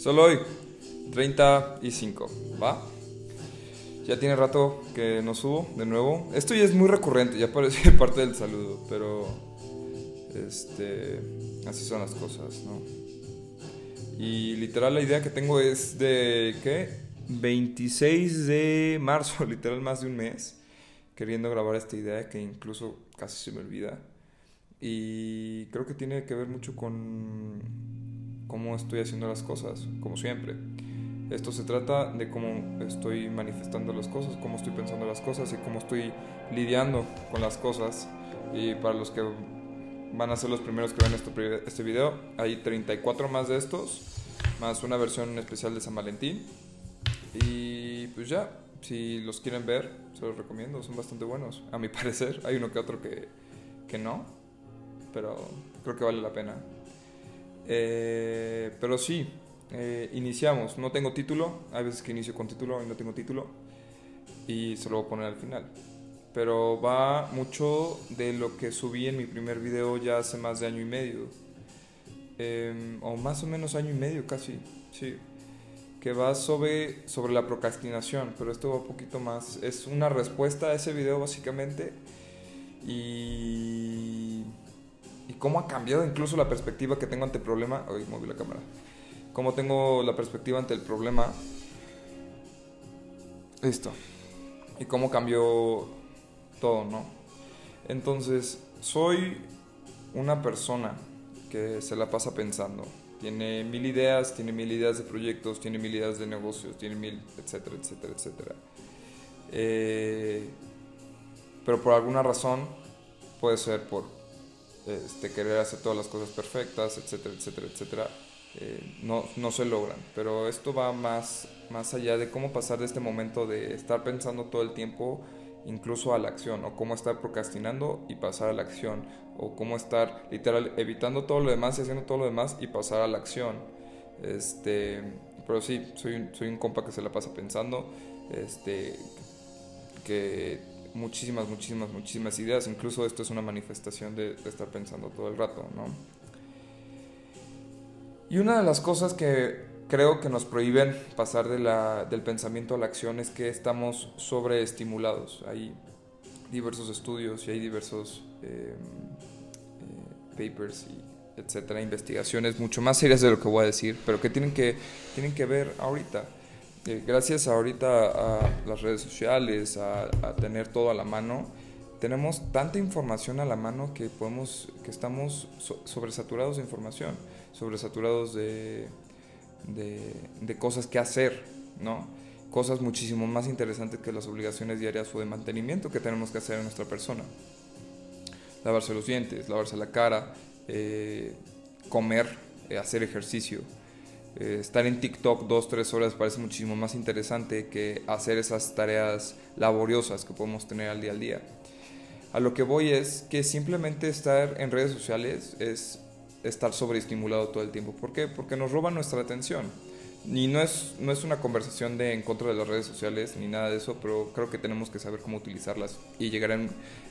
Solo hoy, 35, ¿va? Ya tiene rato que no subo de nuevo. Esto ya es muy recurrente, ya parece parte del saludo, pero este así son las cosas, ¿no? Y literal la idea que tengo es de ¿qué? 26 de marzo, literal más de un mes, queriendo grabar esta idea que incluso casi se me olvida. Y creo que tiene que ver mucho con cómo estoy haciendo las cosas, como siempre. Esto se trata de cómo estoy manifestando las cosas, cómo estoy pensando las cosas y cómo estoy lidiando con las cosas. Y para los que van a ser los primeros que ven este, este video, hay 34 más de estos, más una versión especial de San Valentín. Y pues ya, si los quieren ver, se los recomiendo, son bastante buenos, a mi parecer. Hay uno que otro que, que no, pero creo que vale la pena. Eh, pero sí, eh, iniciamos. No tengo título. Hay veces que inicio con título y no tengo título. Y se lo voy a poner al final. Pero va mucho de lo que subí en mi primer video ya hace más de año y medio. Em, o más o menos año y medio casi. Sí. Que va sobre, sobre la procrastinación. Pero esto va un poquito más. Es una respuesta a ese video básicamente. Y cómo ha cambiado incluso la perspectiva que tengo ante el problema. Hoy moví la cámara. Cómo tengo la perspectiva ante el problema. Listo. Y cómo cambió todo, ¿no? Entonces, soy una persona que se la pasa pensando. Tiene mil ideas, tiene mil ideas de proyectos, tiene mil ideas de negocios, tiene mil, etcétera, etcétera, etcétera. Eh, pero por alguna razón, puede ser por este, querer hacer todas las cosas perfectas, etcétera, etcétera, etcétera, eh, no, no se logran. Pero esto va más, más allá de cómo pasar de este momento de estar pensando todo el tiempo incluso a la acción, o cómo estar procrastinando y pasar a la acción, o cómo estar literal evitando todo lo demás y haciendo todo lo demás y pasar a la acción. Este, pero sí, soy un, soy un compa que se la pasa pensando, este, que muchísimas, muchísimas, muchísimas ideas. Incluso esto es una manifestación de, estar pensando todo el rato, ¿no? Y una de las cosas que creo que nos prohíben pasar del pensamiento a la acción es que estamos sobreestimulados. Hay diversos estudios y hay diversos eh, eh, papers y etcétera, investigaciones mucho más serias de lo que voy a decir, pero que tienen que, tienen que ver ahorita gracias ahorita a las redes sociales, a, tener todo a la mano, tenemos tanta información a la mano que podemos, que estamos sobresaturados de información, sobresaturados de, de, de, cosas que hacer, ¿no? Cosas muchísimo más interesantes que las obligaciones diarias o de mantenimiento que tenemos que hacer en nuestra persona. Lavarse los dientes, lavarse la cara, eh, comer, eh, hacer ejercicio eh, estar en TikTok dos, tres horas parece muchísimo más interesante que hacer esas tareas laboriosas que podemos tener al día al día. A lo que voy es que simplemente estar en redes sociales es estar sobreestimulado todo el tiempo. ¿Por qué? Porque nos roban nuestra atención. Y no es, no es una conversación de en contra de las redes sociales ni nada de eso, pero creo que tenemos que saber cómo utilizarlas y llegar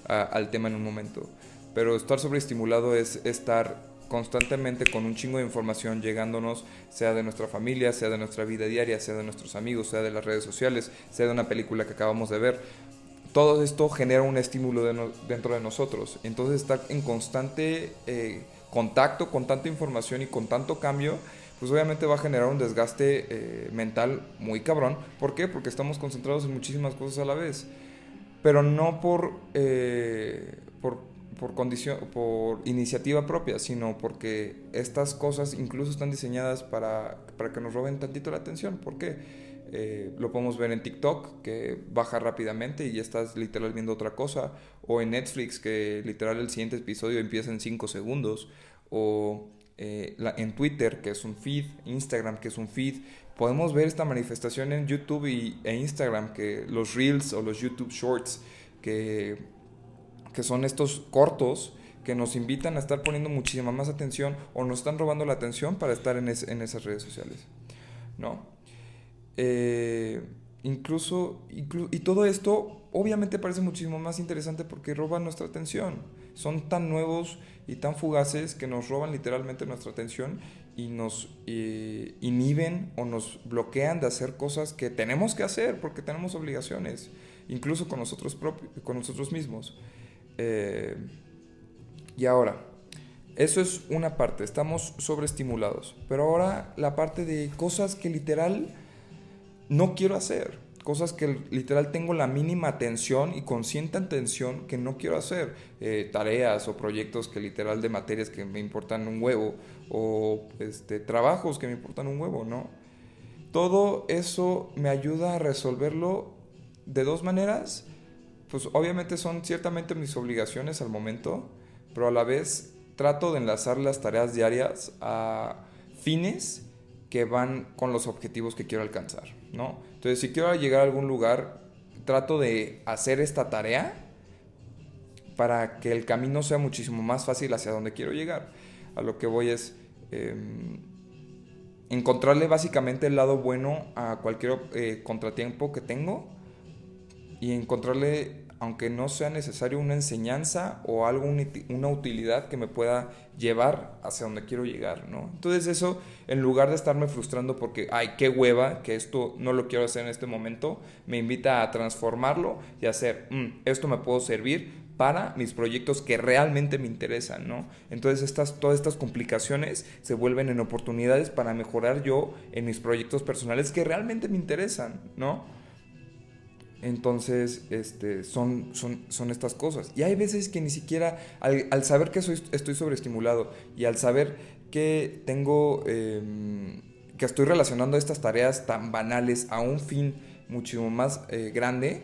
al tema en un momento. Pero estar sobreestimulado es estar constantemente con un chingo de información llegándonos, sea de nuestra familia, sea de nuestra vida diaria, sea de nuestros amigos, sea de las redes sociales, sea de una película que acabamos de ver. Todo esto genera un estímulo dentro de nosotros. Entonces estar en constante eh, contacto con tanta información y con tanto cambio, pues obviamente va a generar un desgaste eh, mental muy cabrón. ¿Por qué? Porque estamos concentrados en muchísimas cosas a la vez. Pero no por, eh, por por, iniciativa propia, sino porque estas cosas incluso están diseñadas para, para que nos roben tantito la atención. ¿Por qué? Eh, lo podemos ver en TikTok, que baja rápidamente y ya estás literal viendo otra cosa, o en Netflix, que literal el siguiente episodio empieza en 5 segundos, o eh, en Twitter, que es un feed, Instagram, que es un feed. Podemos ver esta manifestación en YouTube y, e Instagram, que los Reels o los YouTube Shorts, que que son estos cortos que nos invitan a estar poniendo muchísima más atención o nos están robando la atención para estar en, esas redes sociales. ¿No? Eh, incluso, y todo esto obviamente parece muchísimo más interesante porque roban nuestra atención. Son tan nuevos y tan fugaces que nos roban literalmente nuestra atención y nos inhiben o nos bloquean de hacer cosas que tenemos que hacer porque tenemos obligaciones, incluso con nosotros, con nosotros mismos. Eh, y ahora, eso es una parte, estamos sobreestimulados, pero ahora la parte de cosas que literal no quiero hacer cosas que literal tengo la mínima atención y consciente atención que no quiero hacer. Eh, tareas o proyectos que literal de materias que me importan un huevo o este, trabajos que me importan un huevo, ¿no? Todo eso me ayuda a resolverlo de dos maneras. Pues obviamente son ciertamente mis obligaciones al momento, pero a la vez trato de enlazar las tareas diarias a fines que van con los objetivos que quiero alcanzar, ¿no? Entonces, si quiero llegar a algún lugar, trato de hacer esta tarea para que el camino sea muchísimo más fácil hacia donde quiero llegar. A lo que voy es em, encontrarle básicamente el lado bueno a cualquier eh, contratiempo que tengo y encontrarle aunque no sea necesario una enseñanza o algo, una utilidad que me pueda llevar hacia donde quiero llegar, ¿no? Entonces eso, en lugar de estarme frustrando porque, ay, qué hueva, que esto no lo quiero hacer en este momento, me invita a transformarlo y hacer, mm, esto me puedo servir para mis proyectos que realmente me interesan, ¿no? Entonces estas, todas estas complicaciones se vuelven en oportunidades para mejorar yo en mis proyectos personales que realmente me interesan, ¿no? Entonces, este, son, son, son estas cosas. Y hay veces que ni siquiera, al, saber que estoy sobreestimulado y al saber que tengo, em, que estoy relacionando estas tareas tan banales a un fin muchísimo más eh, grande,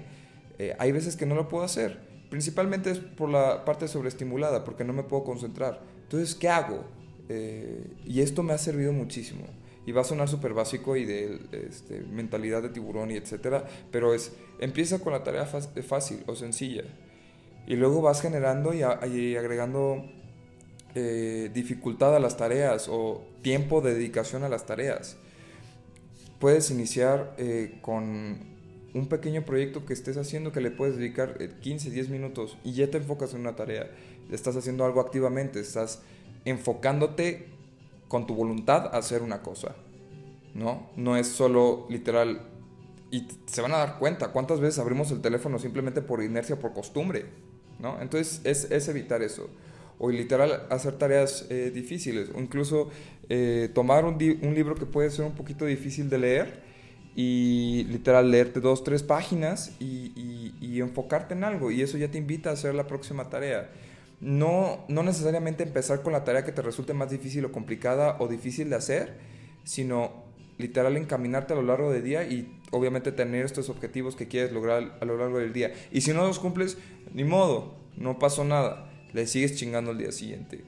eh, hay veces que no lo puedo hacer. Principalmente es por la parte sobreestimulada, porque no me puedo concentrar. Entonces, ¿qué hago? Eh, y esto me ha servido muchísimo y va a sonar súper básico y de este, mentalidad de tiburón y etcétera, pero es, empieza con la tarea fácil o sencilla y luego vas generando y, agregando eh, dificultad a las tareas o tiempo de dedicación a las tareas. Puedes iniciar eh, con un pequeño proyecto que estés haciendo que le puedes dedicar 15, eh, 10 minutos y ya te enfocas en una tarea. Estás haciendo algo activamente, estás enfocándote con tu voluntad hacer una cosa. ¿No? No es solo literal. Y se van a dar cuenta cuántas veces abrimos el teléfono simplemente por inercia, por costumbre. ¿No? Entonces es, evitar eso. O literal hacer tareas eh, difíciles. O incluso eh, tomar un, libro que puede ser un poquito difícil de leer y literal leerte dos, tres páginas y, enfocarte en algo. Y eso ya te invita a hacer la próxima tarea no, no necesariamente empezar con la tarea que te resulte más difícil o complicada o difícil de hacer, sino literal encaminarte a lo largo del día y obviamente tener estos objetivos que quieres lograr a lo largo del día. Y si no los cumples, ni modo, no pasó nada, le sigues chingando el día siguiente,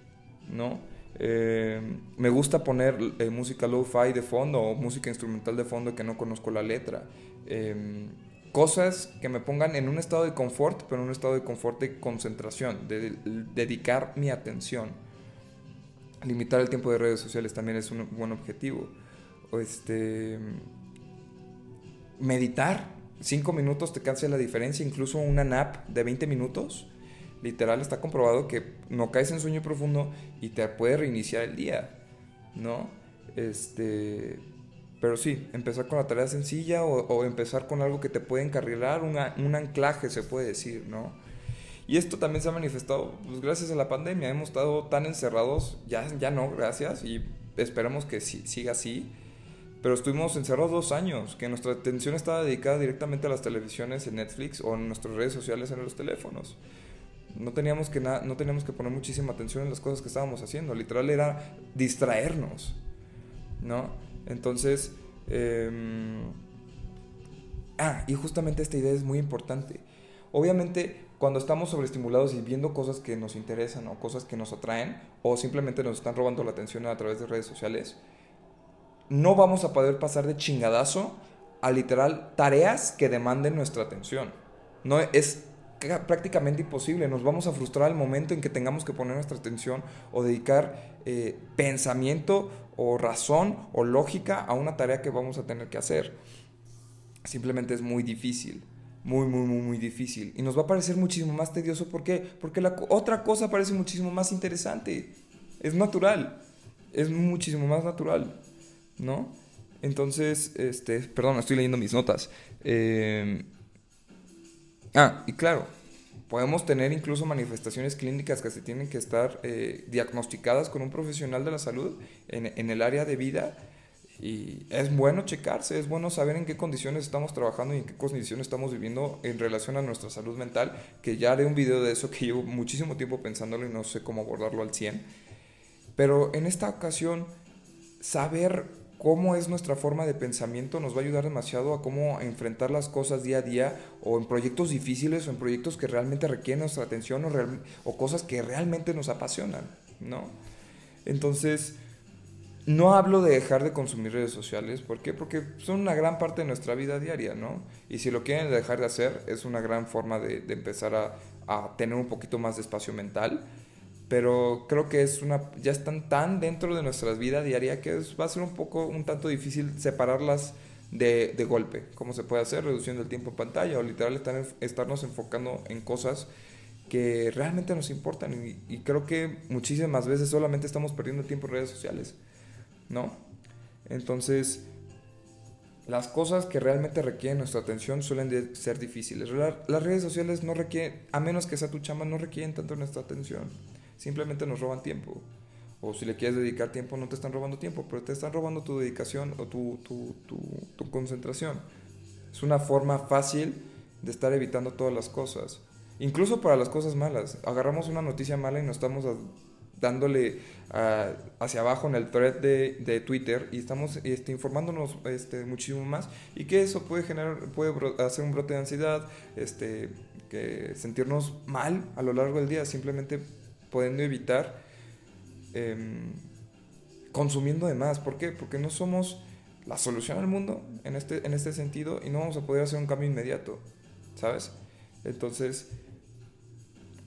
¿no? Eh, me gusta poner eh, música lo-fi de fondo o música instrumental de fondo que no conozco la letra. Eh, cosas que me pongan en un estado de confort, pero en un estado de confort de concentración, de, dedicar mi atención. Limitar el tiempo de redes sociales también es un buen objetivo. Este, meditar, cinco minutos te cansa la diferencia, incluso una nap de 20 minutos, literal está comprobado que no caes en sueño profundo y te puede reiniciar el día, ¿no? Este, pero sí, empezar con la tarea sencilla o, empezar con algo que te puede encarrilar, un anclaje se puede decir, ¿no? Y esto también se ha manifestado pues, gracias a la pandemia. Hemos estado tan encerrados, ya, ya no, gracias, y esperemos que siga así. Pero estuvimos encerrados dos años, que nuestra atención estaba dedicada directamente a las televisiones en Netflix o en nuestras redes sociales en los teléfonos. No teníamos que, no teníamos que poner muchísima atención en las cosas que estábamos haciendo. Literal era distraernos, ¿no? Entonces, em, ah, y justamente esta idea es muy importante. Obviamente, cuando estamos sobreestimulados y viendo cosas que nos interesan o cosas que nos atraen o simplemente nos están robando la atención a través de redes sociales, no vamos a poder pasar de chingadazo a literal tareas que demanden nuestra atención. No es prácticamente imposible. Nos vamos a frustrar al momento en que tengamos que poner nuestra atención o dedicar eh, pensamiento o razón o lógica a una tarea que vamos a tener que hacer. Simplemente es muy difícil. Muy, muy, muy, muy difícil. Y nos va a parecer muchísimo más tedioso. ¿Por qué? Porque la otra cosa parece muchísimo más interesante. Es natural. es muchísimo más natural, ¿no? Entonces, este, perdón, estoy leyendo mis notas. Eh, ah, y claro, podemos tener incluso manifestaciones clínicas que se tienen que estar eh, diagnosticadas con un profesional de la salud en, en, el área de vida. Y es bueno checarse, es bueno saber en qué condiciones estamos trabajando y en qué condiciones estamos viviendo en relación a nuestra salud mental, que ya haré un video de eso que llevo muchísimo tiempo pensándolo y no sé cómo abordarlo al 100. Pero en esta ocasión, saber cómo es nuestra forma de pensamiento nos va a ayudar demasiado a cómo enfrentar las cosas día a día o en proyectos difíciles o en proyectos que realmente requieren nuestra atención o, cosas que realmente nos apasionan, ¿no? Entonces, no hablo de dejar de consumir redes sociales, ¿por qué? Porque son una gran parte de nuestra vida diaria, ¿no? Y si lo quieren dejar de hacer, es una gran forma de, de empezar a, a tener un poquito más de espacio mental pero creo que es una ya están tan dentro de nuestras vidas diaria que va a ser un poco un tanto difícil separarlas de, de, golpe. Como se puede hacer reduciendo el tiempo en pantalla o literal estar, estarnos enfocando en cosas que realmente nos importan. Y, y, creo que muchísimas veces solamente estamos perdiendo tiempo en redes sociales no entonces las cosas que realmente requieren nuestra atención suelen ser difíciles. Las redes sociales no requieren a menos que sea tu chama no requieren tanto nuestra atención simplemente nos roban tiempo. O si le quieres dedicar tiempo, no te están robando tiempo, pero te están robando tu dedicación o tu, tu, tu, concentración. Es una forma fácil de estar evitando todas las cosas. Incluso para las cosas malas. Agarramos una noticia mala y nos estamos dándole hacia abajo en el thread de, de Twitter y estamos este, informándonos este, muchísimo más y que eso puede generar puede hacer un brote de ansiedad este que sentirnos mal a lo largo del día simplemente pudiendo evitar em, consumiendo de más. ¿Por qué? Porque no somos la solución al mundo en este, en este sentido y no vamos a poder hacer un cambio inmediato, ¿sabes? Entonces,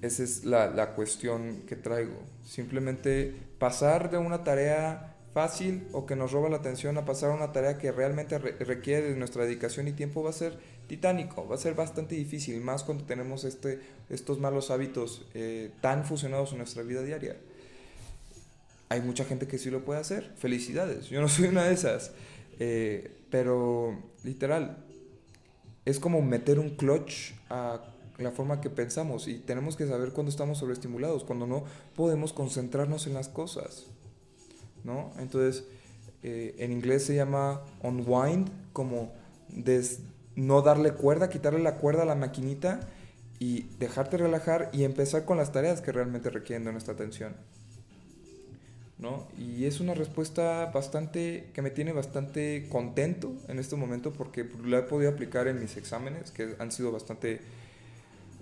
esa es la, la cuestión que traigo. Simplemente pasar de una tarea fácil o que nos roba la atención a pasar a una tarea que realmente requiere de nuestra dedicación y tiempo va a ser titánico, va a ser bastante difícil, más cuando tenemos este, estos malos hábitos eh, tan fusionados en nuestra vida diaria. Hay mucha gente que sí lo puede hacer, felicidades, yo no soy una de esas, eh, pero literal, es como meter un clutch a la forma que pensamos y tenemos que saber cuando estamos sobreestimulados, cuando no podemos concentrarnos en las cosas, ¿no? Entonces, eh, en inglés se llama unwind, como des no darle cuerda, quitarle la cuerda a la maquinita y dejarte relajar y empezar con las tareas que realmente requieren de nuestra atención. ¿No? Y es una respuesta bastante que me tiene bastante contento en este momento porque la he podido aplicar en mis exámenes que han sido bastante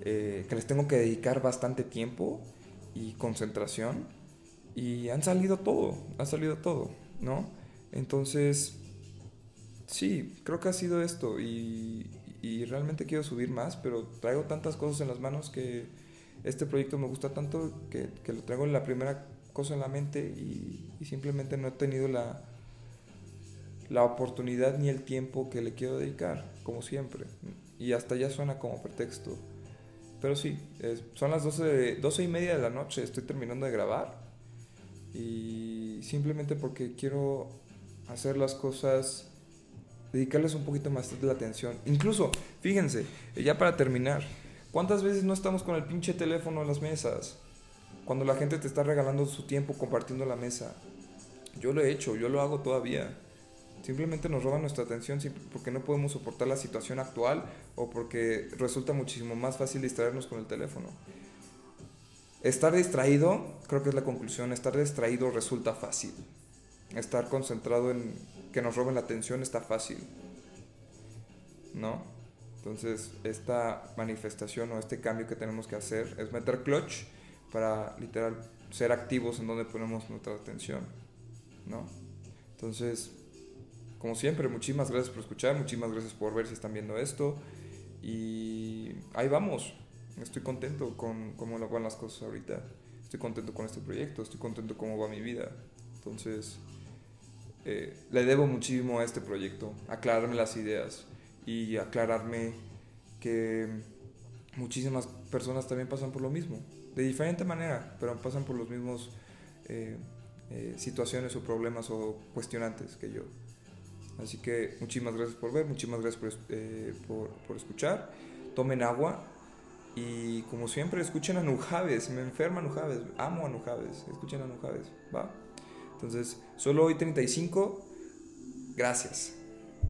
eh, que les tengo que dedicar bastante tiempo y concentración y han salido todo, ha salido todo, ¿no? Entonces sí, creo que ha sido esto y, realmente quiero subir más, pero traigo tantas cosas en las manos que este proyecto me gusta tanto que, lo traigo en la primera cosa en la mente y, simplemente no he tenido la, la oportunidad ni el tiempo que le quiero dedicar, como siempre. Y hasta ya suena como pretexto. Pero sí, son las 12, 12 y media de la noche, estoy terminando de grabar. Y simplemente porque quiero hacer las cosas dedicarles un poquito más de la atención. Incluso, fíjense, ya para terminar, ¿cuántas veces no estamos con el pinche teléfono en las mesas? Cuando la gente te está regalando su tiempo compartiendo la mesa. Yo lo he hecho, yo lo hago todavía. Simplemente nos roban nuestra atención porque no podemos soportar la situación actual o porque resulta muchísimo más fácil distraernos con el teléfono. Estar distraído, creo que es la conclusión, estar distraído resulta fácil. Estar concentrado en que nos roben la atención está fácil. ¿No? Entonces, esta manifestación o este cambio que tenemos que hacer es meter clutch para literal ser activos en donde ponemos nuestra atención. ¿No? Entonces, como siempre, muchísimas gracias por escuchar, muchísimas gracias por ver si están viendo esto. Y ahí vamos. Estoy contento con cómo van las cosas ahorita. Estoy contento con este proyecto, estoy contento con cómo va mi vida. Entonces, eh, le debo muchísimo a este proyecto, aclararme las ideas y aclararme que muchísimas personas también pasan por lo mismo, de diferente manera, pero pasan por los mismos, eh, eh, situaciones o problemas o cuestionantes que yo. Así que muchísimas gracias por ver, muchísimas gracias por, por, por escuchar. Tomen agua, y como siempre, escuchen a Nujaves. Me enferma Nujaves. Amo a Nujaves. Escuchen a Nujaves. ¿Va? Entonces, solo hoy 35. Gracias.